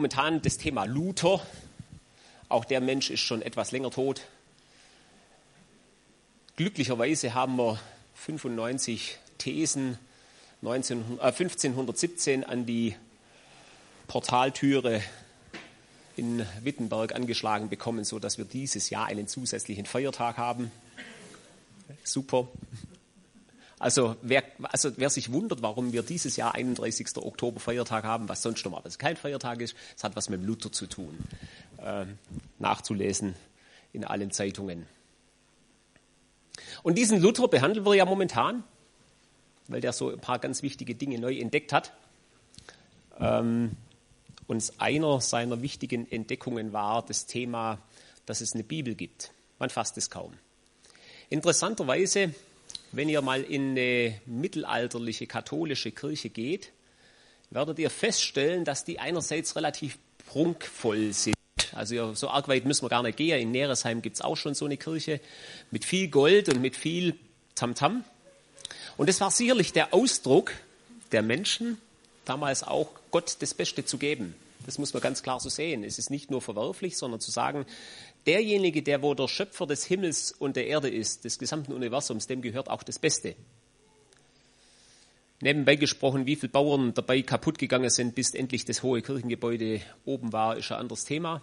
Momentan das Thema Luther. Auch der Mensch ist schon etwas länger tot. Glücklicherweise haben wir 95 Thesen 19, äh, 1517 an die Portaltüre in Wittenberg angeschlagen bekommen, sodass wir dieses Jahr einen zusätzlichen Feiertag haben. Super. Also wer, also wer sich wundert, warum wir dieses Jahr 31. Oktober Feiertag haben, was sonst normalerweise kein Feiertag ist, es hat was mit Luther zu tun. Äh, nachzulesen in allen Zeitungen. Und diesen Luther behandeln wir ja momentan, weil der so ein paar ganz wichtige Dinge neu entdeckt hat. Ähm, und einer seiner wichtigen Entdeckungen war das Thema, dass es eine Bibel gibt. Man fasst es kaum. Interessanterweise wenn ihr mal in eine mittelalterliche katholische Kirche geht, werdet ihr feststellen, dass die einerseits relativ prunkvoll sind. Also so arg weit müssen wir gar nicht gehen. In Neresheim gibt es auch schon so eine Kirche mit viel Gold und mit viel Tamtam. -Tam. Und es war sicherlich der Ausdruck der Menschen, damals auch Gott das Beste zu geben. Das muss man ganz klar so sehen. Es ist nicht nur verwerflich, sondern zu sagen, derjenige, der wo der Schöpfer des Himmels und der Erde ist, des gesamten Universums, dem gehört auch das Beste. Nebenbei gesprochen, wie viele Bauern dabei kaputt gegangen sind, bis endlich das hohe Kirchengebäude oben war, ist ein anderes Thema.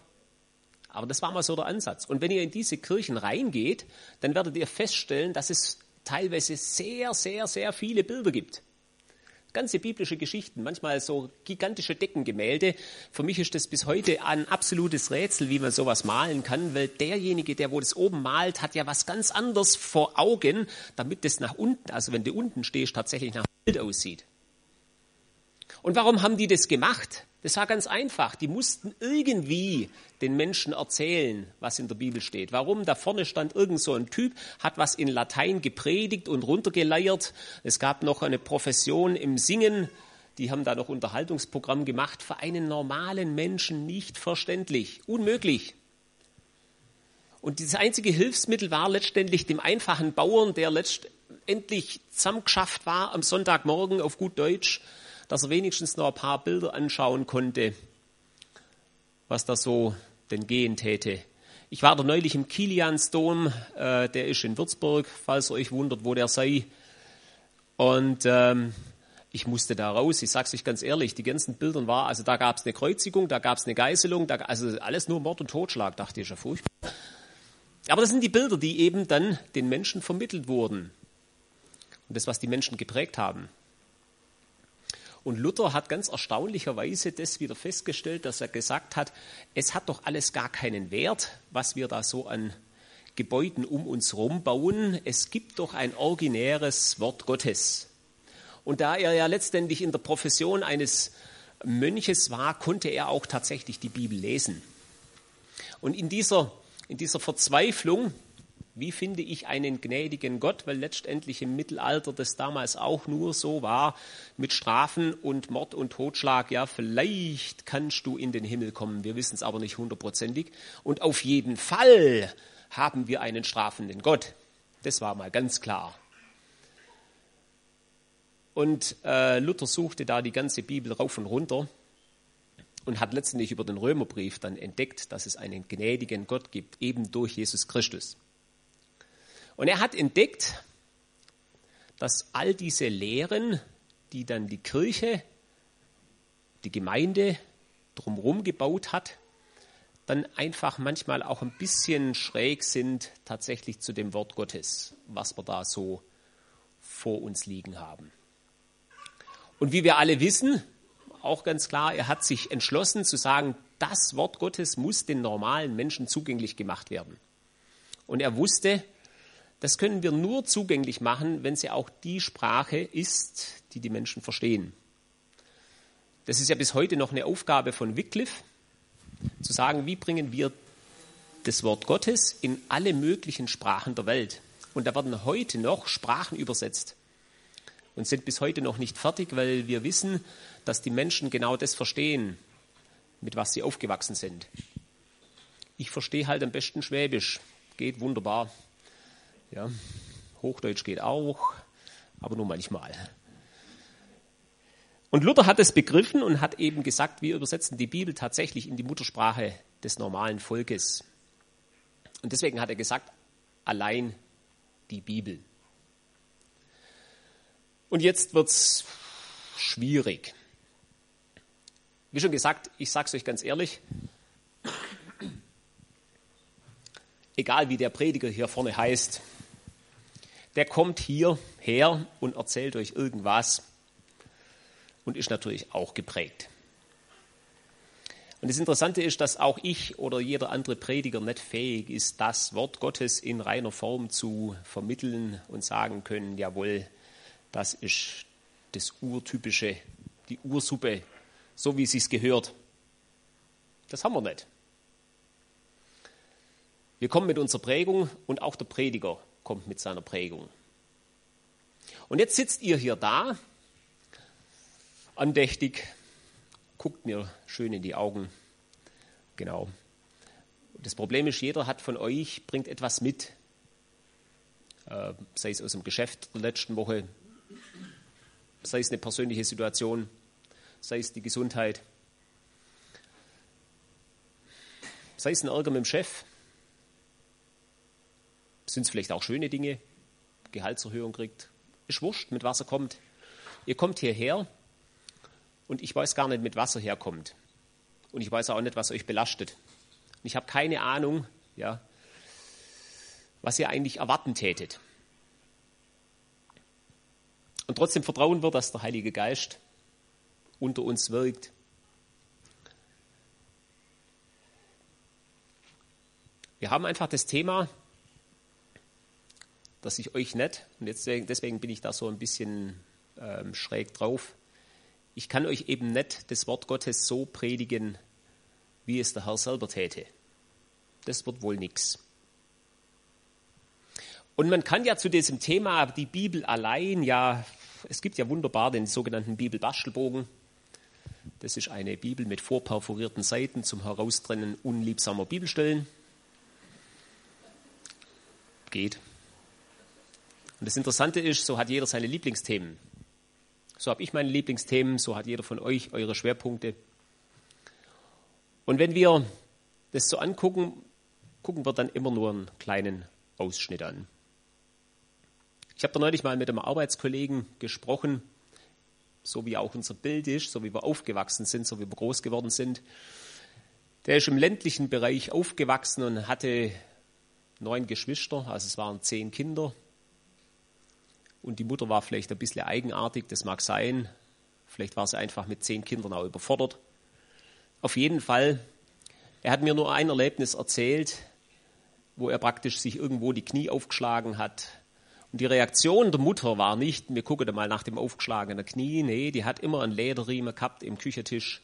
Aber das war mal so der Ansatz. Und wenn ihr in diese Kirchen reingeht, dann werdet ihr feststellen, dass es teilweise sehr, sehr, sehr viele Bilder gibt ganze biblische Geschichten, manchmal so gigantische Deckengemälde. Für mich ist das bis heute ein absolutes Rätsel, wie man sowas malen kann, weil derjenige, der wo das oben malt, hat ja was ganz anderes vor Augen, damit das nach unten, also wenn du unten stehst, tatsächlich nach Bild aussieht. Und warum haben die das gemacht? Das war ganz einfach. Die mussten irgendwie den Menschen erzählen, was in der Bibel steht. Warum? Da vorne stand irgend so ein Typ, hat was in Latein gepredigt und runtergeleiert. Es gab noch eine Profession im Singen. Die haben da noch Unterhaltungsprogramm gemacht. Für einen normalen Menschen nicht verständlich. Unmöglich. Und dieses einzige Hilfsmittel war letztendlich dem einfachen Bauern, der letztendlich zusammengeschafft war am Sonntagmorgen auf gut Deutsch, dass er wenigstens noch ein paar Bilder anschauen konnte, was da so denn gehen täte. Ich war da neulich im Kiliansdom, äh, der ist in Würzburg, falls ihr euch wundert, wo der sei. Und ähm, ich musste da raus, ich sag's euch ganz ehrlich, die ganzen Bilder war, also da gab's eine Kreuzigung, da gab's eine Geißelung, da, also alles nur Mord und Totschlag, dachte ich, ja furchtbar. Aber das sind die Bilder, die eben dann den Menschen vermittelt wurden. Und das, was die Menschen geprägt haben. Und Luther hat ganz erstaunlicherweise das wieder festgestellt, dass er gesagt hat, es hat doch alles gar keinen Wert, was wir da so an Gebäuden um uns herum bauen. Es gibt doch ein originäres Wort Gottes. Und da er ja letztendlich in der Profession eines Mönches war, konnte er auch tatsächlich die Bibel lesen. Und in dieser, in dieser Verzweiflung wie finde ich einen gnädigen Gott, weil letztendlich im Mittelalter das damals auch nur so war mit Strafen und Mord und Totschlag. Ja, vielleicht kannst du in den Himmel kommen, wir wissen es aber nicht hundertprozentig. Und auf jeden Fall haben wir einen strafenden Gott. Das war mal ganz klar. Und äh, Luther suchte da die ganze Bibel rauf und runter und hat letztendlich über den Römerbrief dann entdeckt, dass es einen gnädigen Gott gibt, eben durch Jesus Christus. Und er hat entdeckt, dass all diese Lehren, die dann die Kirche, die Gemeinde drumherum gebaut hat, dann einfach manchmal auch ein bisschen schräg sind tatsächlich zu dem Wort Gottes, was wir da so vor uns liegen haben. Und wie wir alle wissen, auch ganz klar, er hat sich entschlossen zu sagen, das Wort Gottes muss den normalen Menschen zugänglich gemacht werden. Und er wusste, das können wir nur zugänglich machen, wenn sie auch die Sprache ist, die die Menschen verstehen. Das ist ja bis heute noch eine Aufgabe von Wycliffe, zu sagen, wie bringen wir das Wort Gottes in alle möglichen Sprachen der Welt. Und da werden heute noch Sprachen übersetzt und sind bis heute noch nicht fertig, weil wir wissen, dass die Menschen genau das verstehen, mit was sie aufgewachsen sind. Ich verstehe halt am besten Schwäbisch, geht wunderbar. Ja, Hochdeutsch geht auch, aber nur manchmal. Und Luther hat es begriffen und hat eben gesagt, wir übersetzen die Bibel tatsächlich in die Muttersprache des normalen Volkes. Und deswegen hat er gesagt, allein die Bibel. Und jetzt wird es schwierig. Wie schon gesagt, ich sage es euch ganz ehrlich, egal wie der Prediger hier vorne heißt, der kommt hier her und erzählt euch irgendwas und ist natürlich auch geprägt. Und das Interessante ist, dass auch ich oder jeder andere Prediger nicht fähig ist, das Wort Gottes in reiner Form zu vermitteln und sagen können, jawohl, das ist das Urtypische, die Ursuppe, so wie es sich gehört. Das haben wir nicht. Wir kommen mit unserer Prägung und auch der Prediger kommt mit seiner Prägung. Und jetzt sitzt ihr hier da andächtig, guckt mir schön in die Augen. Genau. Das Problem ist, jeder hat von euch, bringt etwas mit. Äh, sei es aus dem Geschäft der letzten Woche, sei es eine persönliche Situation, sei es die Gesundheit, sei es ein Ärger mit dem Chef, sind es vielleicht auch schöne Dinge, Gehaltserhöhung kriegt, ist wurscht, mit was er kommt. Ihr kommt hierher und ich weiß gar nicht, mit was er herkommt. Und ich weiß auch nicht, was euch belastet. Und ich habe keine Ahnung, ja, was ihr eigentlich erwarten tätet. Und trotzdem vertrauen wir, dass der Heilige Geist unter uns wirkt. Wir haben einfach das Thema, dass ich euch nicht, und jetzt, deswegen bin ich da so ein bisschen ähm, schräg drauf, ich kann euch eben nicht das Wort Gottes so predigen, wie es der Herr selber täte. Das wird wohl nichts. Und man kann ja zu diesem Thema die Bibel allein, ja, es gibt ja wunderbar den sogenannten Bibelbastelbogen. Das ist eine Bibel mit vorperforierten Seiten zum Heraustrennen unliebsamer Bibelstellen. Geht. Und das Interessante ist, so hat jeder seine Lieblingsthemen. So habe ich meine Lieblingsthemen, so hat jeder von euch eure Schwerpunkte. Und wenn wir das so angucken, gucken wir dann immer nur einen kleinen Ausschnitt an. Ich habe da neulich mal mit einem Arbeitskollegen gesprochen, so wie auch unser Bild ist, so wie wir aufgewachsen sind, so wie wir groß geworden sind. Der ist im ländlichen Bereich aufgewachsen und hatte neun Geschwister, also es waren zehn Kinder und die Mutter war vielleicht ein bisschen eigenartig, das mag sein. Vielleicht war sie einfach mit zehn Kindern auch überfordert. Auf jeden Fall, er hat mir nur ein Erlebnis erzählt, wo er praktisch sich irgendwo die Knie aufgeschlagen hat. Und die Reaktion der Mutter war nicht, wir gucken mal nach dem aufgeschlagenen Knie. Nee, die hat immer einen Lederriemen gehabt im Küchentisch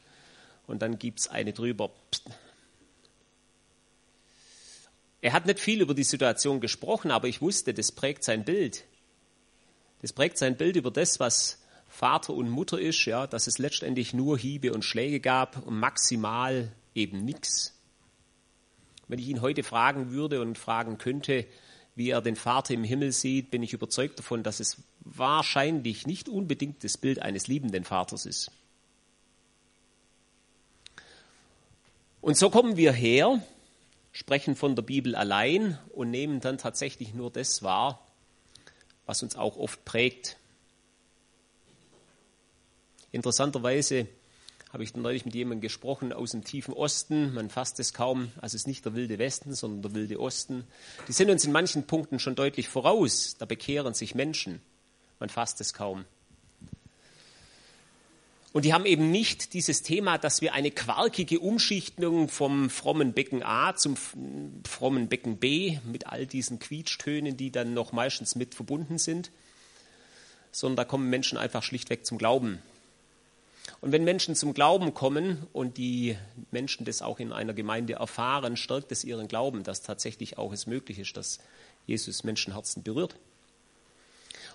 und dann gibt es eine drüber. Psst. Er hat nicht viel über die Situation gesprochen, aber ich wusste, das prägt sein Bild. Das prägt sein Bild über das, was Vater und Mutter ist, ja, dass es letztendlich nur Hiebe und Schläge gab und maximal eben nichts. Wenn ich ihn heute fragen würde und fragen könnte, wie er den Vater im Himmel sieht, bin ich überzeugt davon, dass es wahrscheinlich nicht unbedingt das Bild eines liebenden Vaters ist. Und so kommen wir her, sprechen von der Bibel allein und nehmen dann tatsächlich nur das wahr, was uns auch oft prägt. Interessanterweise habe ich neulich mit jemandem gesprochen aus dem tiefen Osten. Man fasst es kaum. Also es ist nicht der wilde Westen, sondern der wilde Osten. Die sind uns in manchen Punkten schon deutlich voraus. Da bekehren sich Menschen. Man fasst es kaum. Und die haben eben nicht dieses Thema, dass wir eine quarkige Umschichtung vom frommen Becken A zum frommen Becken B mit all diesen Quietschtönen, die dann noch meistens mit verbunden sind, sondern da kommen Menschen einfach schlichtweg zum Glauben. Und wenn Menschen zum Glauben kommen und die Menschen das auch in einer Gemeinde erfahren, stärkt es ihren Glauben, dass tatsächlich auch es möglich ist, dass Jesus Menschenherzen berührt.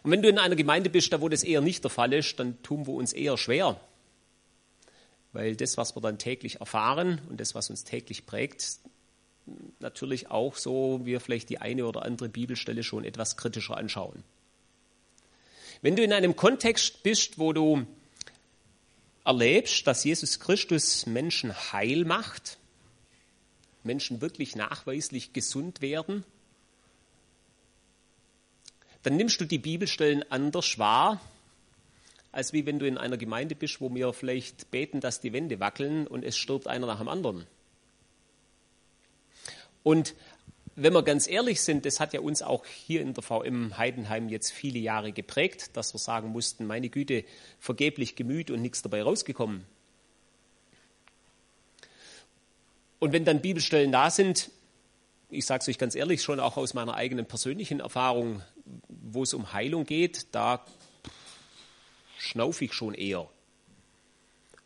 Und wenn du in einer Gemeinde bist, da wo das eher nicht der Fall ist, dann tun wir uns eher schwer. Weil das, was wir dann täglich erfahren und das, was uns täglich prägt, natürlich auch so wir vielleicht die eine oder andere Bibelstelle schon etwas kritischer anschauen. Wenn du in einem Kontext bist, wo du erlebst, dass Jesus Christus Menschen heil macht, Menschen wirklich nachweislich gesund werden, dann nimmst du die Bibelstellen anders wahr, als wie wenn du in einer Gemeinde bist, wo wir vielleicht beten, dass die Wände wackeln und es stirbt einer nach dem anderen. Und wenn wir ganz ehrlich sind, das hat ja uns auch hier in der VM Heidenheim jetzt viele Jahre geprägt, dass wir sagen mussten, meine Güte, vergeblich gemüht und nichts dabei rausgekommen. Und wenn dann Bibelstellen da sind, ich sage es euch ganz ehrlich, schon auch aus meiner eigenen persönlichen Erfahrung, wo es um Heilung geht, da schnaufe ich schon eher.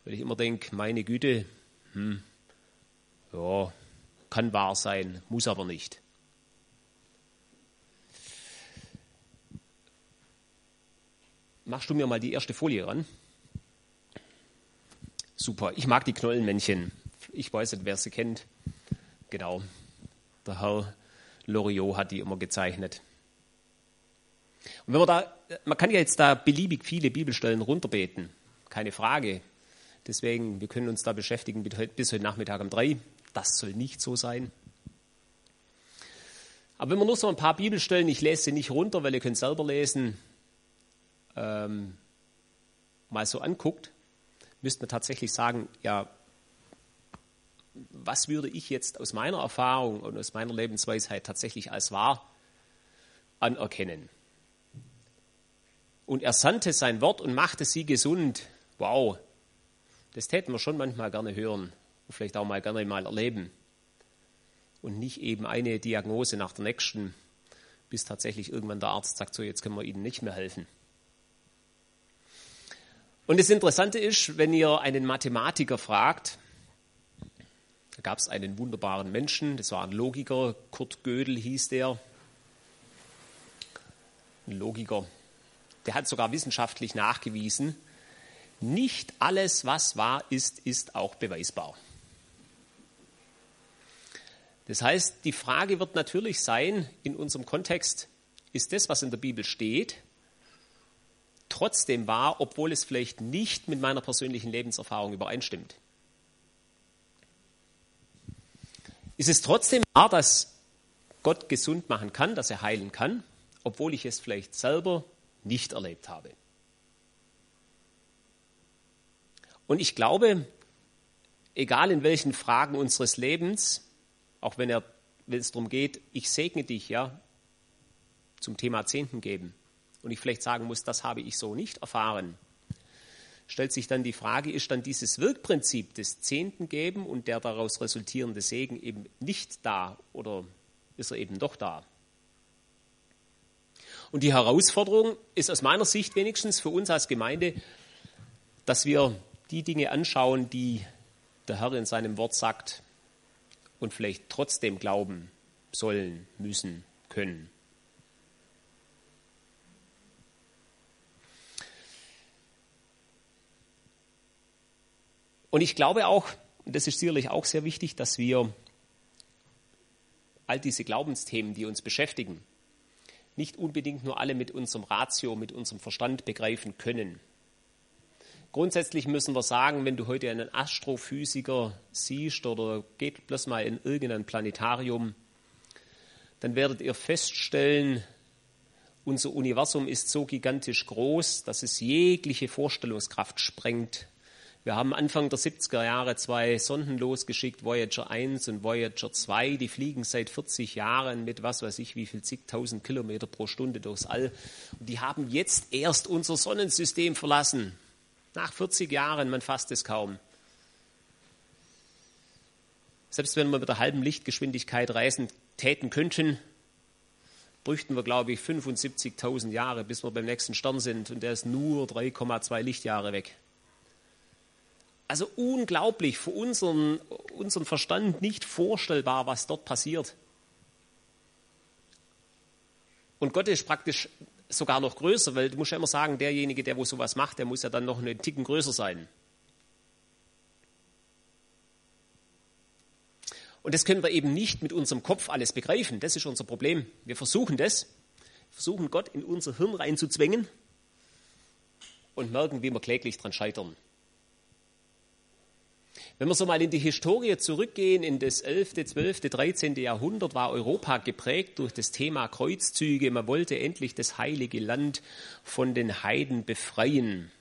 Weil ich immer denke, meine Güte, hm, ja, kann wahr sein, muss aber nicht. Machst du mir mal die erste Folie ran? Super, ich mag die Knollenmännchen. Ich weiß nicht, wer sie kennt. Genau, der Herr Loriot hat die immer gezeichnet. Und wenn man da, man kann ja jetzt da beliebig viele Bibelstellen runterbeten, keine Frage. Deswegen, wir können uns da beschäftigen bis heute Nachmittag um drei. Das soll nicht so sein. Aber wenn man nur so ein paar Bibelstellen, ich lese sie nicht runter, weil ihr könnt selber lesen, ähm, mal so anguckt, müsste man tatsächlich sagen, ja, was würde ich jetzt aus meiner Erfahrung und aus meiner Lebensweisheit tatsächlich als wahr anerkennen? Und er sandte sein Wort und machte sie gesund. Wow, das täten wir schon manchmal gerne hören und vielleicht auch mal gerne mal erleben. Und nicht eben eine Diagnose nach der nächsten, bis tatsächlich irgendwann der Arzt sagt, so jetzt können wir Ihnen nicht mehr helfen. Und das Interessante ist, wenn ihr einen Mathematiker fragt, da gab es einen wunderbaren Menschen, das war ein Logiker, Kurt Gödel hieß der, ein Logiker, der hat sogar wissenschaftlich nachgewiesen, nicht alles, was wahr ist, ist auch beweisbar. Das heißt, die Frage wird natürlich sein, in unserem Kontext, ist das, was in der Bibel steht, trotzdem wahr, obwohl es vielleicht nicht mit meiner persönlichen Lebenserfahrung übereinstimmt? Ist es trotzdem wahr, dass Gott gesund machen kann, dass er heilen kann, obwohl ich es vielleicht selber nicht erlebt habe. Und ich glaube, egal in welchen Fragen unseres Lebens, auch wenn, er, wenn es darum geht, ich segne dich, ja, zum Thema Zehnten geben, und ich vielleicht sagen muss, das habe ich so nicht erfahren, stellt sich dann die Frage, ist dann dieses Wirkprinzip des Zehnten geben und der daraus resultierende Segen eben nicht da oder ist er eben doch da? Und die Herausforderung ist aus meiner Sicht wenigstens für uns als Gemeinde, dass wir die Dinge anschauen, die der Herr in seinem Wort sagt und vielleicht trotzdem glauben sollen, müssen, können. Und ich glaube auch, und das ist sicherlich auch sehr wichtig, dass wir all diese Glaubensthemen, die uns beschäftigen, nicht unbedingt nur alle mit unserem Ratio, mit unserem Verstand begreifen können. Grundsätzlich müssen wir sagen, wenn du heute einen Astrophysiker siehst oder geht bloß mal in irgendein Planetarium, dann werdet ihr feststellen, unser Universum ist so gigantisch groß, dass es jegliche Vorstellungskraft sprengt, wir haben Anfang der 70er Jahre zwei Sonden losgeschickt, Voyager 1 und Voyager 2. Die fliegen seit 40 Jahren mit was weiß ich wie viel zigtausend Kilometer pro Stunde durchs All. Und die haben jetzt erst unser Sonnensystem verlassen. Nach 40 Jahren, man fasst es kaum. Selbst wenn wir mit der halben Lichtgeschwindigkeit reisen täten könnten, bräuchten wir, glaube ich, 75.000 Jahre, bis wir beim nächsten Stern sind. Und der ist nur 3,2 Lichtjahre weg. Also unglaublich, für unseren, unseren Verstand nicht vorstellbar, was dort passiert. Und Gott ist praktisch sogar noch größer, weil du musst ja immer sagen, derjenige, der wo sowas macht, der muss ja dann noch einen Ticken größer sein. Und das können wir eben nicht mit unserem Kopf alles begreifen. Das ist unser Problem. Wir versuchen das, versuchen Gott in unser Hirn reinzuzwängen und merken, wie wir kläglich dran scheitern. Wenn wir so mal in die Historie zurückgehen, in das 11., 12., 13. Jahrhundert war Europa geprägt durch das Thema Kreuzzüge. Man wollte endlich das heilige Land von den Heiden befreien.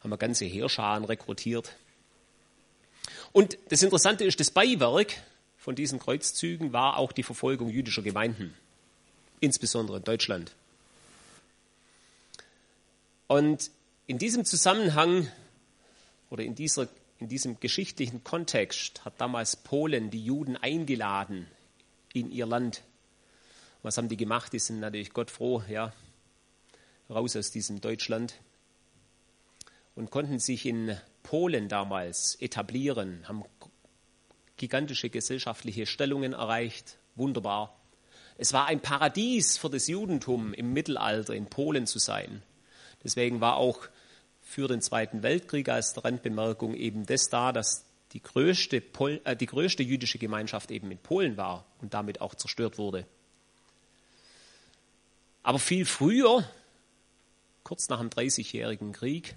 Haben wir ganze Heerscharen rekrutiert. Und das Interessante ist, das Beiwerk von diesen Kreuzzügen war auch die Verfolgung jüdischer Gemeinden, insbesondere in Deutschland. Und in diesem Zusammenhang oder in, dieser, in diesem geschichtlichen Kontext hat damals Polen die Juden eingeladen in ihr Land. Was haben die gemacht? Die sind natürlich Gott froh, ja, raus aus diesem Deutschland und konnten sich in Polen damals etablieren, haben gigantische gesellschaftliche Stellungen erreicht. Wunderbar. Es war ein Paradies für das Judentum im Mittelalter in Polen zu sein. Deswegen war auch für den Zweiten Weltkrieg als Randbemerkung eben das da, dass die größte, Pol äh, die größte jüdische Gemeinschaft eben in Polen war und damit auch zerstört wurde. Aber viel früher, kurz nach dem Dreißigjährigen Krieg,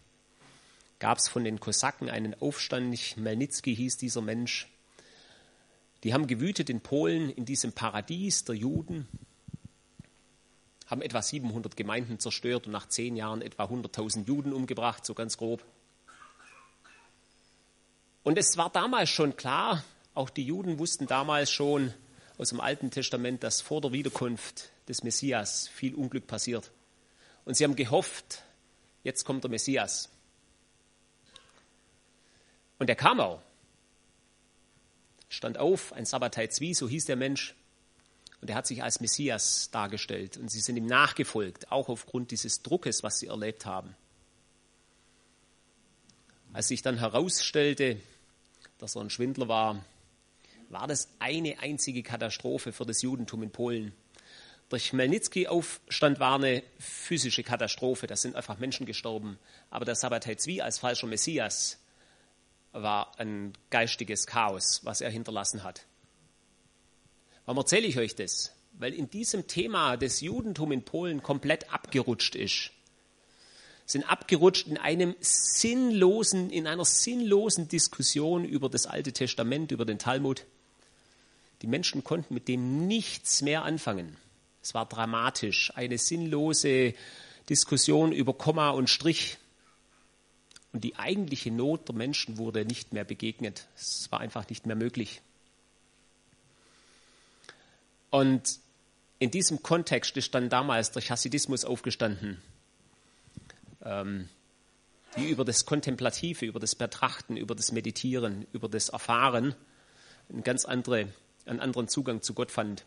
gab es von den Kosaken einen Aufstand. Melnitzki hieß dieser Mensch. Die haben gewütet in Polen in diesem Paradies der Juden haben etwa 700 Gemeinden zerstört und nach zehn Jahren etwa 100.000 Juden umgebracht, so ganz grob. Und es war damals schon klar, auch die Juden wussten damals schon aus dem Alten Testament, dass vor der Wiederkunft des Messias viel Unglück passiert. Und sie haben gehofft, jetzt kommt der Messias. Und er kam auch. Stand auf, ein Sabbatai Zwi, so hieß der Mensch, und er hat sich als Messias dargestellt. Und sie sind ihm nachgefolgt, auch aufgrund dieses Druckes, was sie erlebt haben. Als sich dann herausstellte, dass er ein Schwindler war, war das eine einzige Katastrophe für das Judentum in Polen. Der Chmelnytsky-Aufstand war eine physische Katastrophe, da sind einfach Menschen gestorben. Aber der Sabbatai Zwi als falscher Messias war ein geistiges Chaos, was er hinterlassen hat. Warum erzähle ich euch das? Weil in diesem Thema das Judentum in Polen komplett abgerutscht ist. Sind abgerutscht in einem sinnlosen, in einer sinnlosen Diskussion über das Alte Testament, über den Talmud. Die Menschen konnten mit dem nichts mehr anfangen. Es war dramatisch, eine sinnlose Diskussion über Komma und Strich. Und die eigentliche Not der Menschen wurde nicht mehr begegnet. Es war einfach nicht mehr möglich. Und in diesem Kontext ist dann damals der Chassidismus aufgestanden, ähm, die über das Kontemplative, über das Betrachten, über das Meditieren, über das Erfahren einen ganz andere, einen anderen Zugang zu Gott fand.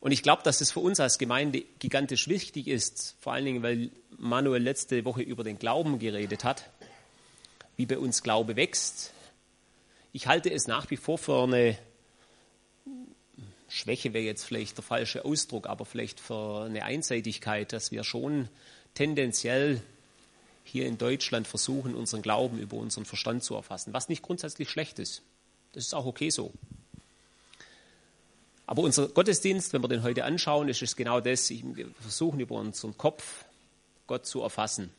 Und ich glaube, dass es für uns als Gemeinde gigantisch wichtig ist, vor allen Dingen, weil Manuel letzte Woche über den Glauben geredet hat, wie bei uns Glaube wächst. Ich halte es nach wie vor für eine Schwäche wäre jetzt vielleicht der falsche Ausdruck, aber vielleicht für eine Einseitigkeit, dass wir schon tendenziell hier in Deutschland versuchen, unseren Glauben über unseren Verstand zu erfassen, was nicht grundsätzlich schlecht ist. Das ist auch okay so. Aber unser Gottesdienst, wenn wir den heute anschauen, ist es genau das. Wir versuchen über unseren Kopf Gott zu erfassen.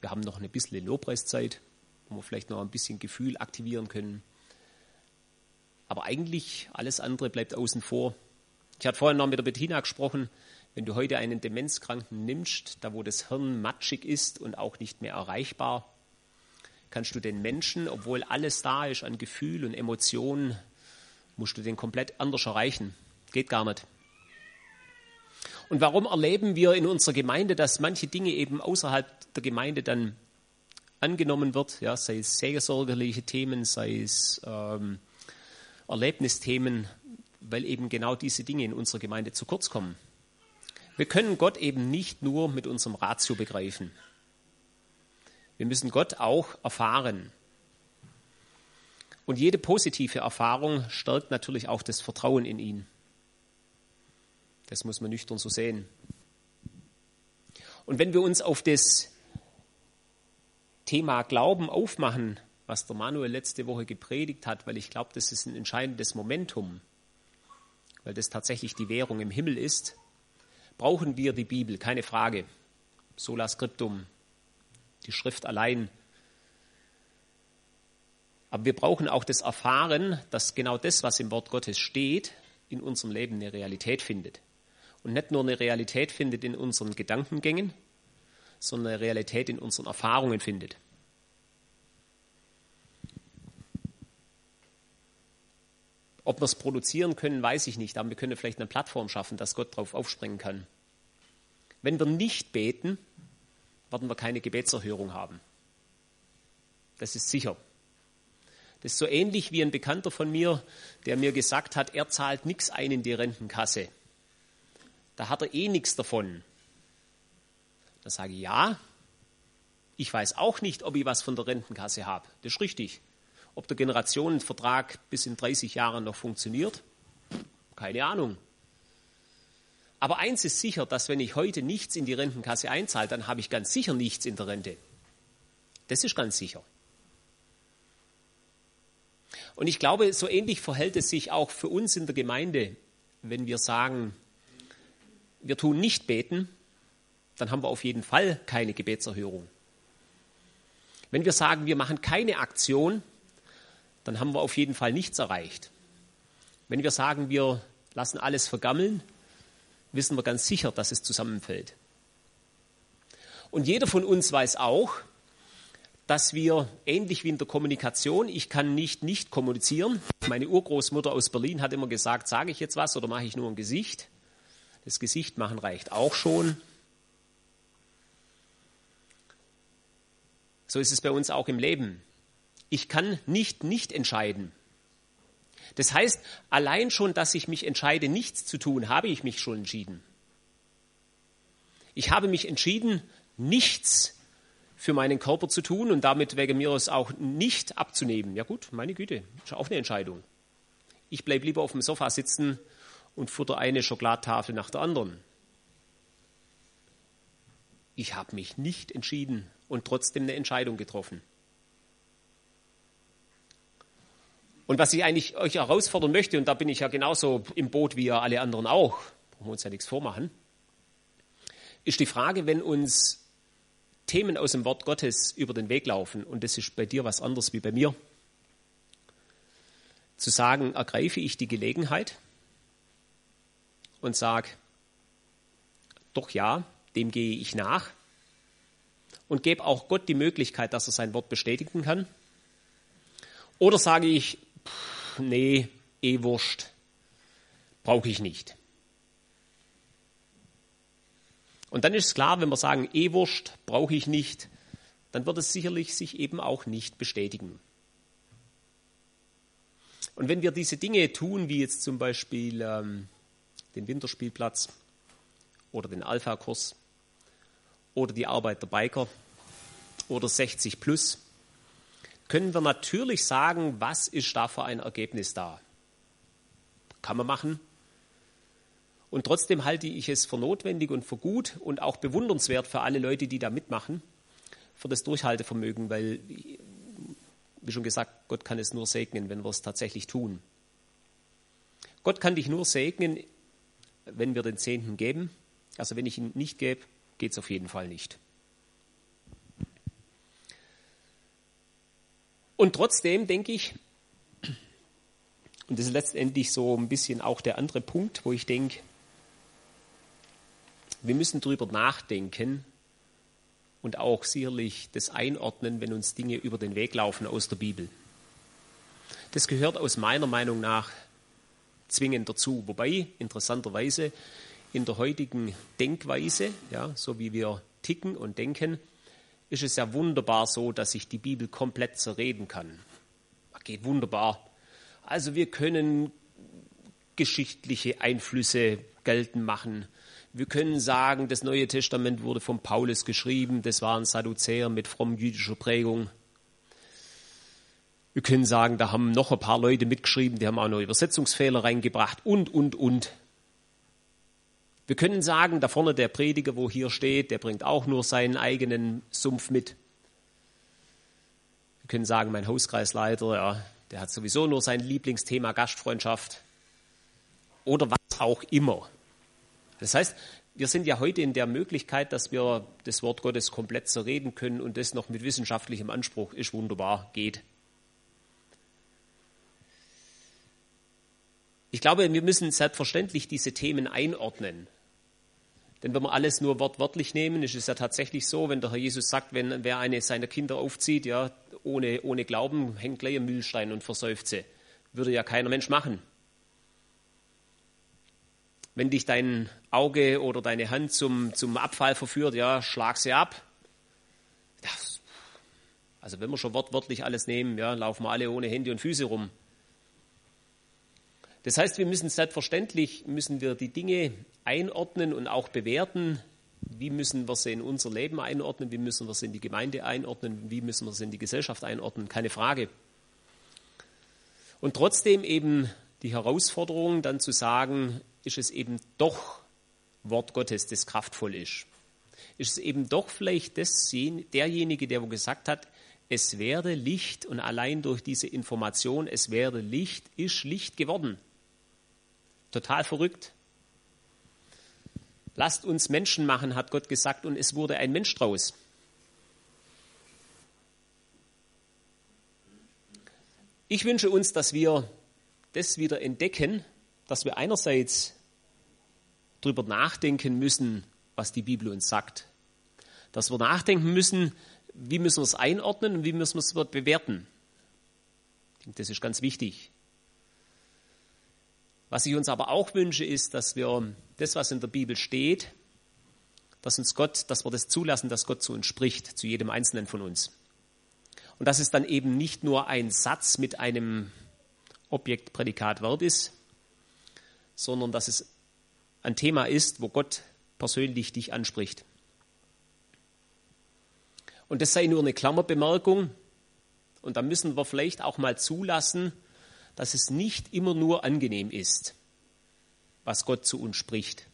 Wir haben noch ein bisschen Lobpreiszeit, wo wir vielleicht noch ein bisschen Gefühl aktivieren können. Aber eigentlich alles andere bleibt außen vor. Ich hatte vorhin noch mit der Bettina gesprochen, wenn du heute einen Demenzkranken nimmst, da wo das Hirn matschig ist und auch nicht mehr erreichbar, kannst du den Menschen, obwohl alles da ist an Gefühl und Emotionen, musst du den komplett anders erreichen. Geht gar nicht. Und warum erleben wir in unserer Gemeinde, dass manche Dinge eben außerhalb der Gemeinde dann angenommen wird, ja, sei es seelsorgerliche Themen, sei es ähm, Erlebnisthemen, weil eben genau diese Dinge in unserer Gemeinde zu kurz kommen. Wir können Gott eben nicht nur mit unserem Ratio begreifen. Wir müssen Gott auch erfahren. Und jede positive Erfahrung stärkt natürlich auch das Vertrauen in ihn. Das muss man nüchtern so sehen. Und wenn wir uns auf das Thema Glauben aufmachen, was der Manuel letzte Woche gepredigt hat, weil ich glaube, das ist ein entscheidendes Momentum, weil das tatsächlich die Währung im Himmel ist, brauchen wir die Bibel, keine Frage. Sola Scriptum, die Schrift allein. Aber wir brauchen auch das Erfahren, dass genau das, was im Wort Gottes steht, in unserem Leben eine Realität findet. Und nicht nur eine Realität findet in unseren Gedankengängen, sondern eine Realität in unseren Erfahrungen findet. Ob wir es produzieren können, weiß ich nicht, aber wir können vielleicht eine Plattform schaffen, dass Gott darauf aufspringen kann. Wenn wir nicht beten, werden wir keine Gebetserhörung haben. Das ist sicher. Das ist so ähnlich wie ein Bekannter von mir, der mir gesagt hat, er zahlt nichts ein in die Rentenkasse. Da hat er eh nichts davon. Da sage ich, ja, ich weiß auch nicht, ob ich was von der Rentenkasse habe. Das ist richtig. Ob der Generationenvertrag bis in 30 Jahren noch funktioniert, keine Ahnung. Aber eins ist sicher, dass wenn ich heute nichts in die Rentenkasse einzahle, dann habe ich ganz sicher nichts in der Rente. Das ist ganz sicher. Und ich glaube, so ähnlich verhält es sich auch für uns in der Gemeinde, wenn wir sagen, wir tun nicht beten, dann haben wir auf jeden Fall keine Gebetserhörung. Wenn wir sagen, wir machen keine Aktion, dann haben wir auf jeden Fall nichts erreicht. Wenn wir sagen, wir lassen alles vergammeln, wissen wir ganz sicher, dass es zusammenfällt. Und jeder von uns weiß auch, dass wir ähnlich wie in der Kommunikation, ich kann nicht nicht kommunizieren. Meine Urgroßmutter aus Berlin hat immer gesagt, sage ich jetzt was oder mache ich nur ein Gesicht? Das Gesicht machen reicht auch schon. So ist es bei uns auch im Leben. Ich kann nicht nicht entscheiden. Das heißt, allein schon, dass ich mich entscheide, nichts zu tun, habe ich mich schon entschieden. Ich habe mich entschieden, nichts für meinen Körper zu tun und damit wegen mir es auch nicht abzunehmen. Ja gut, meine Güte, ist auch eine Entscheidung. Ich bleibe lieber auf dem Sofa sitzen und futter eine Schokoladtafel nach der anderen. Ich habe mich nicht entschieden und trotzdem eine Entscheidung getroffen. Und was ich eigentlich euch herausfordern möchte, und da bin ich ja genauso im Boot wie ja alle anderen auch, brauchen wir uns ja nichts vormachen, ist die Frage, wenn uns Themen aus dem Wort Gottes über den Weg laufen, und das ist bei dir was anderes wie bei mir, zu sagen, ergreife ich die Gelegenheit und sage, doch ja, dem gehe ich nach und gebe auch Gott die Möglichkeit, dass er sein Wort bestätigen kann. Oder sage ich, nee, eh wurscht, brauche ich nicht. Und dann ist klar, wenn wir sagen, eh wurscht, brauche ich nicht, dann wird es sicherlich sich eben auch nicht bestätigen. Und wenn wir diese Dinge tun, wie jetzt zum Beispiel ähm, den Winterspielplatz oder den Alpha-Kurs oder die Arbeit der Biker oder 60 plus, können wir natürlich sagen, was ist da für ein Ergebnis da. Kann man machen. Und trotzdem halte ich es für notwendig und für gut und auch bewundernswert für alle Leute, die da mitmachen, für das Durchhaltevermögen, weil, wie schon gesagt, Gott kann es nur segnen, wenn wir es tatsächlich tun. Gott kann dich nur segnen, wenn wir den Zehnten geben. Also wenn ich ihn nicht gebe, geht es auf jeden Fall nicht. Und trotzdem denke ich, und das ist letztendlich so ein bisschen auch der andere Punkt, wo ich denke, wir müssen darüber nachdenken und auch sicherlich das einordnen, wenn uns Dinge über den Weg laufen aus der Bibel. Das gehört aus meiner Meinung nach zwingend dazu. Wobei, interessanterweise, in der heutigen Denkweise, ja, so wie wir ticken und denken, ist es ja wunderbar so, dass ich die Bibel komplett zerreden kann. Geht wunderbar. Also wir können geschichtliche Einflüsse geltend machen. Wir können sagen, das Neue Testament wurde von Paulus geschrieben, das waren Sadduzäer mit fromm jüdischer Prägung. Wir können sagen, da haben noch ein paar Leute mitgeschrieben, die haben auch noch Übersetzungsfehler reingebracht und, und, und. Wir können sagen, da vorne der Prediger, wo hier steht, der bringt auch nur seinen eigenen Sumpf mit. Wir können sagen, mein Hauskreisleiter, ja, der hat sowieso nur sein Lieblingsthema Gastfreundschaft oder was auch immer. Das heißt, wir sind ja heute in der Möglichkeit, dass wir das Wort Gottes komplett zerreden können und das noch mit wissenschaftlichem Anspruch ist wunderbar, geht. Ich glaube, wir müssen selbstverständlich diese Themen einordnen. Wenn wir alles nur wortwörtlich nehmen, ist es ja tatsächlich so, wenn der Herr Jesus sagt, wenn wer eine seiner Kinder aufzieht, ja, ohne, ohne Glauben, hängt gleich ein Mühlstein und versäuft sie. Würde ja keiner Mensch machen. Wenn dich dein Auge oder deine Hand zum, zum Abfall verführt, ja, schlag sie ab. Also wenn wir schon wortwörtlich alles nehmen, ja, laufen wir alle ohne Hände und Füße rum. Das heißt, wir müssen selbstverständlich müssen wir die Dinge einordnen und auch bewerten. Wie müssen wir sie in unser Leben einordnen? Wie müssen wir sie in die Gemeinde einordnen? Wie müssen wir sie in die Gesellschaft einordnen? Keine Frage. Und trotzdem eben die Herausforderung, dann zu sagen, ist es eben doch Wort Gottes, das kraftvoll ist. Ist es eben doch vielleicht das, derjenige, der wo gesagt hat, es werde Licht und allein durch diese Information, es werde Licht, ist Licht geworden. Total verrückt. Lasst uns Menschen machen, hat Gott gesagt, und es wurde ein Mensch draus. Ich wünsche uns, dass wir das wieder entdecken, dass wir einerseits darüber nachdenken müssen, was die Bibel uns sagt. Dass wir nachdenken müssen, wie müssen wir es einordnen und wie müssen wir es bewerten. Ich denke, das ist ganz wichtig. Was ich uns aber auch wünsche, ist, dass wir das, was in der Bibel steht, dass uns Gott, dass wir das zulassen, dass Gott zu uns spricht, zu jedem Einzelnen von uns. Und dass es dann eben nicht nur ein Satz mit einem Objekt, Prädikat, Verb ist, sondern dass es ein Thema ist, wo Gott persönlich dich anspricht. Und das sei nur eine Klammerbemerkung. Und da müssen wir vielleicht auch mal zulassen, dass es nicht immer nur angenehm ist, was Gott zu uns spricht.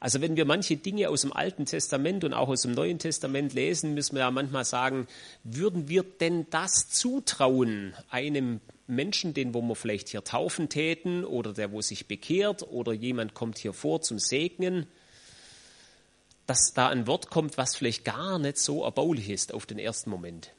Also wenn wir manche Dinge aus dem Alten Testament und auch aus dem Neuen Testament lesen, müssen wir ja manchmal sagen, würden wir denn das zutrauen einem Menschen, den wo wir vielleicht hier taufen täten oder der wo sich bekehrt oder jemand kommt hier vor zum Segnen, dass da ein Wort kommt, was vielleicht gar nicht so erbaulich ist auf den ersten Moment.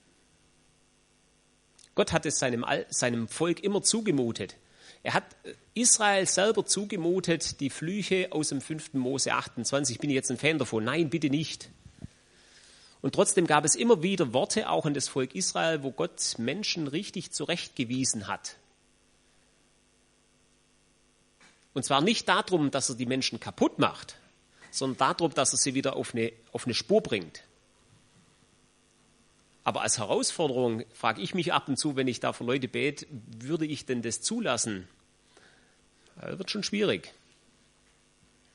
Gott hat es seinem, seinem Volk immer zugemutet. Er hat Israel selber zugemutet, die Flüche aus dem 5. Mose 28. Bin ich jetzt ein Fan davon? Nein, bitte nicht. Und trotzdem gab es immer wieder Worte, auch in das Volk Israel, wo Gott Menschen richtig zurechtgewiesen hat. Und zwar nicht darum, dass er die Menschen kaputt macht, sondern darum, dass er sie wieder auf eine, auf eine Spur bringt. Aber als Herausforderung frage ich mich ab und zu, wenn ich da für Leute bete, würde ich denn das zulassen? Das wird schon schwierig.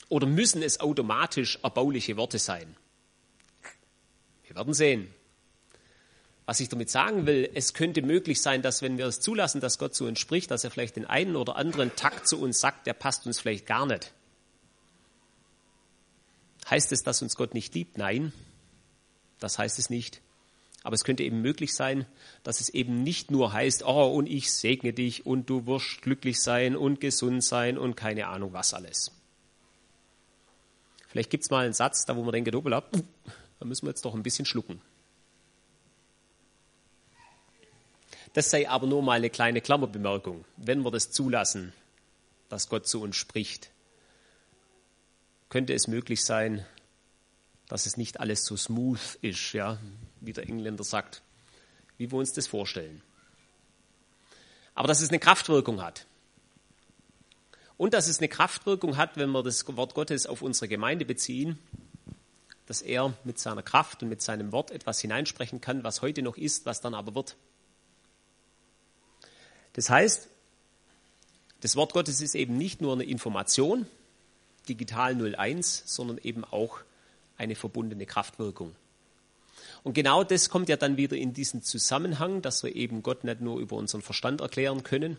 Oder müssen es automatisch erbauliche Worte sein? Wir werden sehen. Was ich damit sagen will, es könnte möglich sein, dass wenn wir es zulassen, dass Gott zu uns spricht, dass er vielleicht den einen oder anderen Takt zu uns sagt, der passt uns vielleicht gar nicht. Heißt es, dass uns Gott nicht liebt? Nein, das heißt es nicht. Aber es könnte eben möglich sein, dass es eben nicht nur heißt, oh, und ich segne dich und du wirst glücklich sein und gesund sein und keine Ahnung was alles. Vielleicht gibt es mal einen Satz, da wo man denkt, oh, da müssen wir jetzt doch ein bisschen schlucken. Das sei aber nur mal eine kleine Klammerbemerkung, wenn wir das zulassen, dass Gott zu uns spricht. Könnte es möglich sein, dass es nicht alles so smooth ist, ja, wie der Engländer sagt, wie wir uns das vorstellen. Aber dass es eine Kraftwirkung hat. Und dass es eine Kraftwirkung hat, wenn wir das Wort Gottes auf unsere Gemeinde beziehen, dass er mit seiner Kraft und mit seinem Wort etwas hineinsprechen kann, was heute noch ist, was dann aber wird. Das heißt, das Wort Gottes ist eben nicht nur eine Information, digital 01, sondern eben auch eine verbundene Kraftwirkung. Und genau das kommt ja dann wieder in diesen Zusammenhang, dass wir eben Gott nicht nur über unseren Verstand erklären können,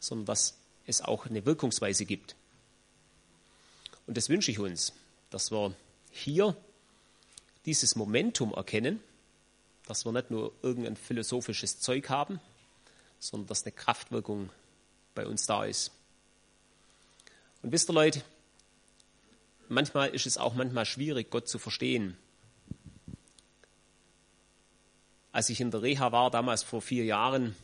sondern dass es auch eine Wirkungsweise gibt. Und das wünsche ich uns, dass wir hier dieses Momentum erkennen, dass wir nicht nur irgendein philosophisches Zeug haben, sondern dass eine Kraftwirkung bei uns da ist. Und wisst ihr Leute, manchmal ist es auch manchmal schwierig, Gott zu verstehen. Als ich in der Reha war, damals vor vier Jahren,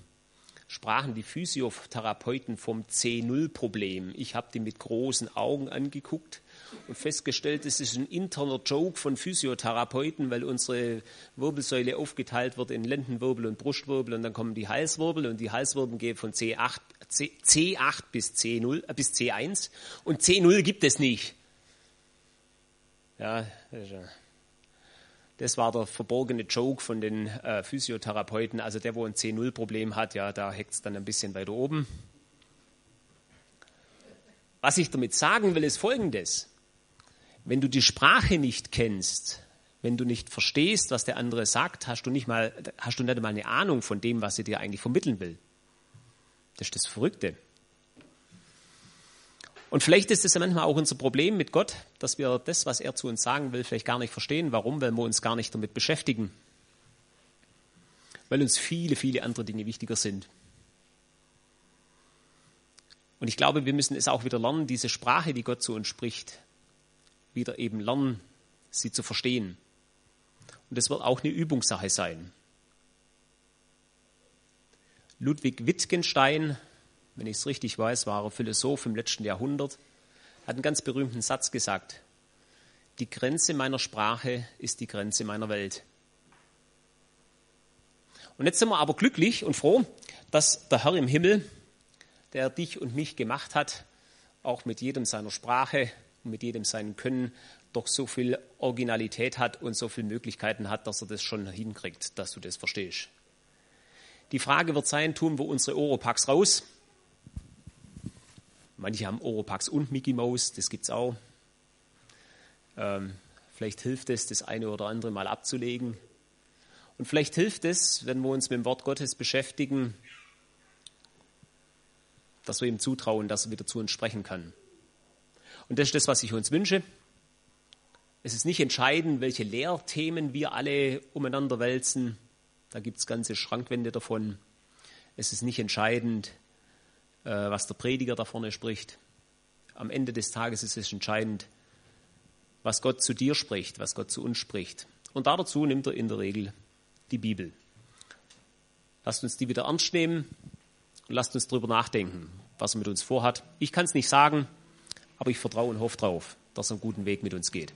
sprachen die Physiotherapeuten vom C0-Problem. Ich habe die mit großen Augen angeguckt und festgestellt, es ist ein interner Joke von Physiotherapeuten, weil unsere Wirbelsäule aufgeteilt wird in Lendenwirbel und Brustwirbel und dann kommen die Halswirbel und die Halswirbel gehen von C8, C, C8 bis, C0, äh, bis C1 und C0 gibt es nicht. Ja, das war der verborgene Joke von den äh, Physiotherapeuten. Also der, wo ein C0-Problem hat, ja, da hängt es dann ein bisschen weiter oben. Was ich damit sagen will, ist Folgendes. Wenn du die Sprache nicht kennst, wenn du nicht verstehst, was der andere sagt, hast du nicht mal, hast du nicht mal eine Ahnung von dem, was er dir eigentlich vermitteln will. Das ist das Verrückte. Und vielleicht ist es ja manchmal auch unser Problem mit Gott, dass wir das, was er zu uns sagen will, vielleicht gar nicht verstehen. Warum? Weil wir uns gar nicht damit beschäftigen. Weil uns viele, viele andere Dinge wichtiger sind. Und ich glaube, wir müssen es auch wieder lernen, diese Sprache, die Gott zu uns spricht, wieder eben lernen, sie zu verstehen. Und das wird auch eine Übungssache sein. Ludwig Wittgenstein wenn ich es richtig weiß, war er Philosoph im letzten Jahrhundert, hat einen ganz berühmten Satz gesagt. Die Grenze meiner Sprache ist die Grenze meiner Welt. Und jetzt sind wir aber glücklich und froh, dass der Herr im Himmel, der dich und mich gemacht hat, auch mit jedem seiner Sprache und mit jedem seinen Können, doch so viel Originalität hat und so viele Möglichkeiten hat, dass er das schon hinkriegt, dass du das verstehst. Die Frage wird sein, tun wir unsere Oropax raus Manche haben Oropax und Mickey Mouse, das gibt es auch. Ähm, vielleicht hilft es, das eine oder andere mal abzulegen. Und vielleicht hilft es, wenn wir uns mit dem Wort Gottes beschäftigen, dass wir ihm zutrauen, dass er wieder zu uns sprechen kann. Und das ist das, was ich uns wünsche. Es ist nicht entscheidend, welche Lehrthemen wir alle umeinander wälzen. Da gibt es ganze Schrankwände davon. Es ist nicht entscheidend, was der Prediger da vorne spricht. Am Ende des Tages ist es entscheidend, was Gott zu dir spricht, was Gott zu uns spricht. Und dazu nimmt er in der Regel die Bibel. Lasst uns die wieder ernst nehmen und lasst uns darüber nachdenken, was er mit uns vorhat. Ich kann es nicht sagen, aber ich vertraue und hoffe darauf, dass er einen guten Weg mit uns geht.